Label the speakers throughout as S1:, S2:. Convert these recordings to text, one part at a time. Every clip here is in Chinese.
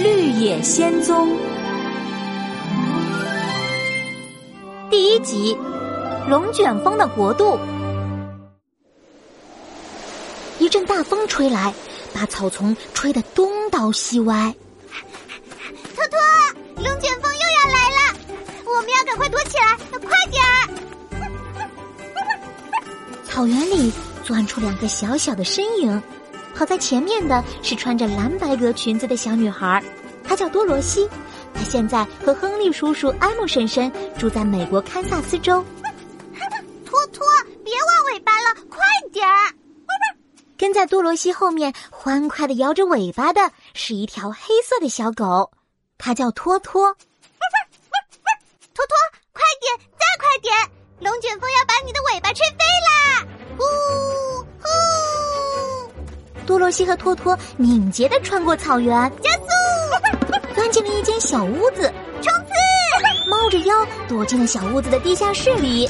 S1: 绿野仙踪》第一集《龙卷风的国度》。一阵大风吹来，把草丛吹得东倒西歪。
S2: 托托，龙卷风又要来了，我们要赶快躲起来，快点儿！
S1: 草原里钻出两个小小的身影。跑在前面的是穿着蓝白格裙子的小女孩，她叫多罗西。她现在和亨利叔叔、埃姆婶婶住在美国堪萨斯州。
S2: 托托，别玩尾巴了，快点儿！
S1: 跟在多罗西后面欢快的摇着尾巴的是一条黑色的小狗，它叫托托。
S2: 托托，快点，再快点！龙卷风要把你的尾巴吹飞啦！呼呼！
S1: 多罗西和托托敏捷的穿过草原，
S2: 加速，
S1: 钻进了一间小屋子，
S2: 冲刺，
S1: 猫着腰躲进了小屋子的地下室里。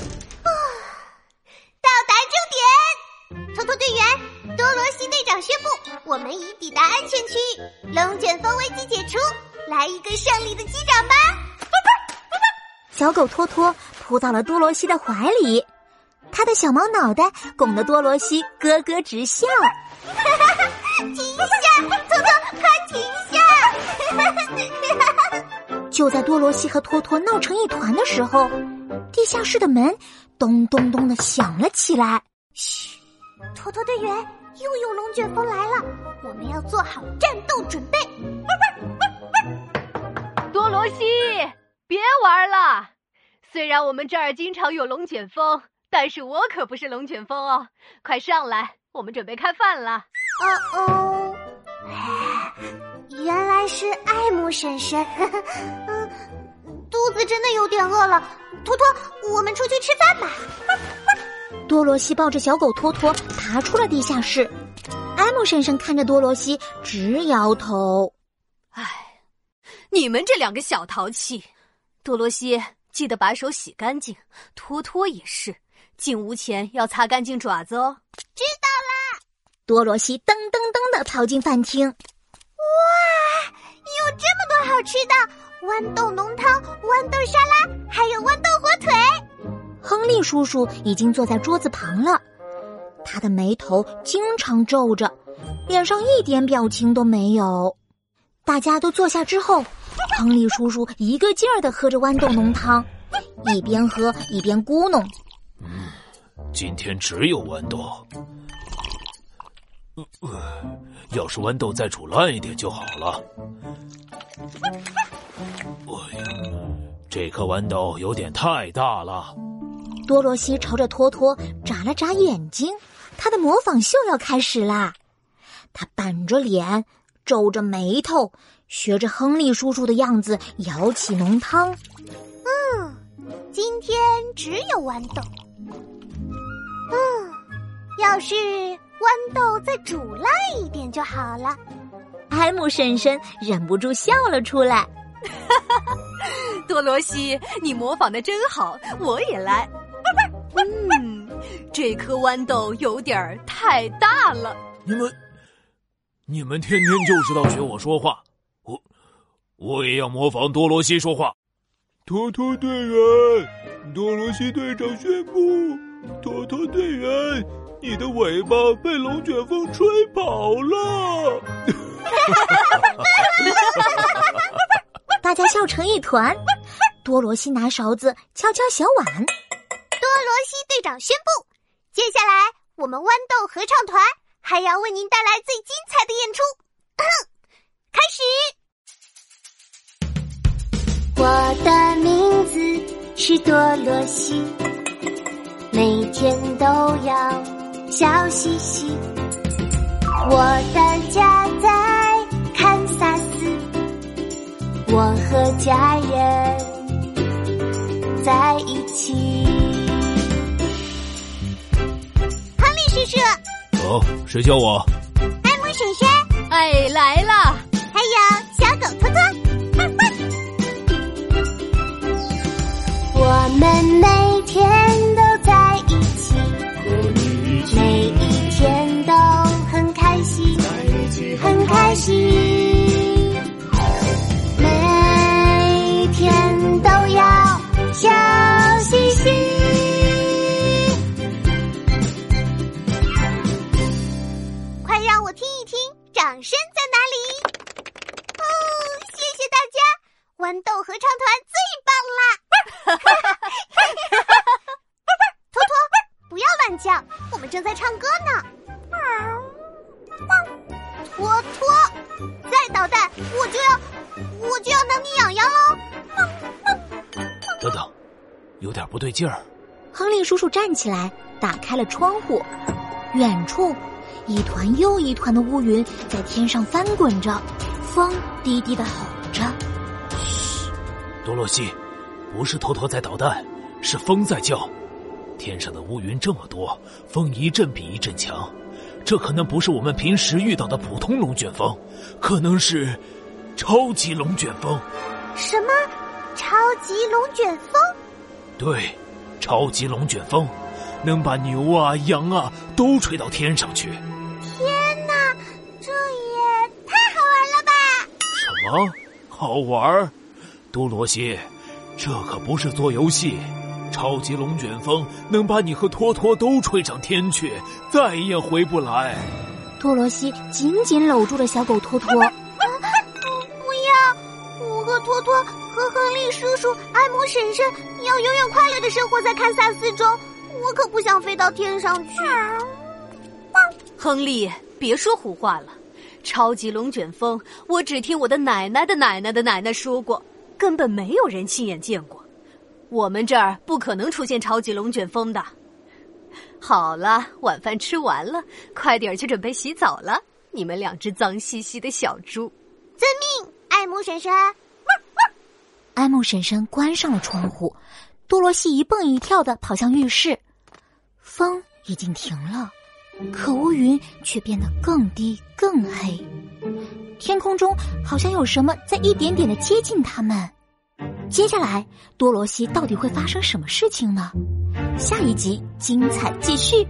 S2: 到达终点！托托队员，多罗西队长宣布，我们已抵达安全区，龙卷风危机解除，来一个胜利的击掌吧！
S1: 小狗托托扑到了多罗西的怀里，他的小毛脑袋拱得多罗西咯咯直笑。就在多罗西和托托闹成一团的时候，地下室的门咚咚咚的响了起来。
S2: 嘘，托托队员，又有龙卷风来了，我们要做好战斗准备。
S3: 多罗西，别玩了！虽然我们这儿经常有龙卷风，但是我可不是龙卷风哦！快上来，我们准备开饭了。
S2: 哦哦，原来是爱慕婶婶。真的有点饿了。托托，我们出去吃饭吧。
S1: 多罗西抱着小狗托托爬出了地下室。艾姆婶婶看着多罗西直摇头。
S3: 唉，你们这两个小淘气。多罗西，记得把手洗干净。托托也是，进屋前要擦干净爪子哦。
S2: 知道啦。
S1: 多罗西噔噔噔的跑进饭厅，
S2: 哇，有这么多好吃的豌豆浓汤、豌豆沙拉，还有豌豆火腿。
S1: 亨利叔叔已经坐在桌子旁了，他的眉头经常皱着，脸上一点表情都没有。大家都坐下之后，亨利叔叔一个劲儿的喝着豌豆浓汤，一边喝一边咕哝：“
S4: 嗯，今天只有豌豆。”呃，要是豌豆再煮烂一点就好了。哎呀，这颗豌豆有点太大了。
S1: 多罗西朝着托托眨了眨眼睛，他的模仿秀要开始啦。他板着脸，皱着眉头，学着亨利叔叔的样子舀起浓汤。
S2: 嗯，今天只有豌豆。嗯，要是。豌豆再煮烂一点就好了。
S1: 埃姆婶婶忍不住笑了出来。
S3: 哈 哈多罗西，你模仿的真好，我也来。嗯，这颗豌豆有点太大了。
S4: 你们，你们天天就知道学我说话，我，我也要模仿多罗西说话。
S5: 托托队员，多罗西队长宣布，托托队员。你的尾巴被龙卷风吹跑了，
S1: 大 家笑成一团。多罗西拿勺子敲敲小碗。多
S2: 罗西队长宣布，接下来我们豌豆合唱团还要为您带来最精彩的演出。开始。我的名字是多罗西，每天都要。笑嘻嘻，我的家在我和家人在一起。亨利叔叔，
S4: 哦，谁叫我？
S2: 艾姆婶婶，
S3: 哎，来
S2: 正在唱歌呢。托托，再捣蛋，我就要我就要挠你痒痒喽！
S4: 等等，有点不对劲儿。
S1: 亨利叔叔站起来，打开了窗户。远处，一团又一团的乌云在天上翻滚着，风低低的吼着：“
S4: 嘘，多洛西，不是托托在捣蛋，是风在叫。天上的乌云这么多，风一阵比一阵强，这可能不是我们平时遇到的普通龙卷风，可能是超级龙卷风。
S2: 什么？超级龙卷风？
S4: 对。”超级龙卷风能把牛啊、羊啊都吹到天上去。
S2: 天哪，这也太好玩了吧！
S4: 什么好玩？多罗西，这可不是做游戏。超级龙卷风能把你和托托都吹上天去，再也回不来。
S1: 多罗西紧紧搂住了小狗托托。不
S2: 要！我和托托。和亨利叔叔、艾姆婶婶要永远快乐的生活在堪萨斯州，我可不想飞到天上去。
S3: 亨利，别说胡话了，超级龙卷风，我只听我的奶奶的奶奶的奶奶说过，根本没有人亲眼见过。我们这儿不可能出现超级龙卷风的。好了，晚饭吃完了，快点去准备洗澡了。你们两只脏兮兮的小猪，
S2: 遵命，艾姆婶婶。
S1: 埃姆婶婶关上了窗户，多罗西一蹦一跳的跑向浴室。风已经停了，可乌云却变得更低更黑。天空中好像有什么在一点点的接近他们。接下来，多罗西到底会发生什么事情呢？下一集精彩继续。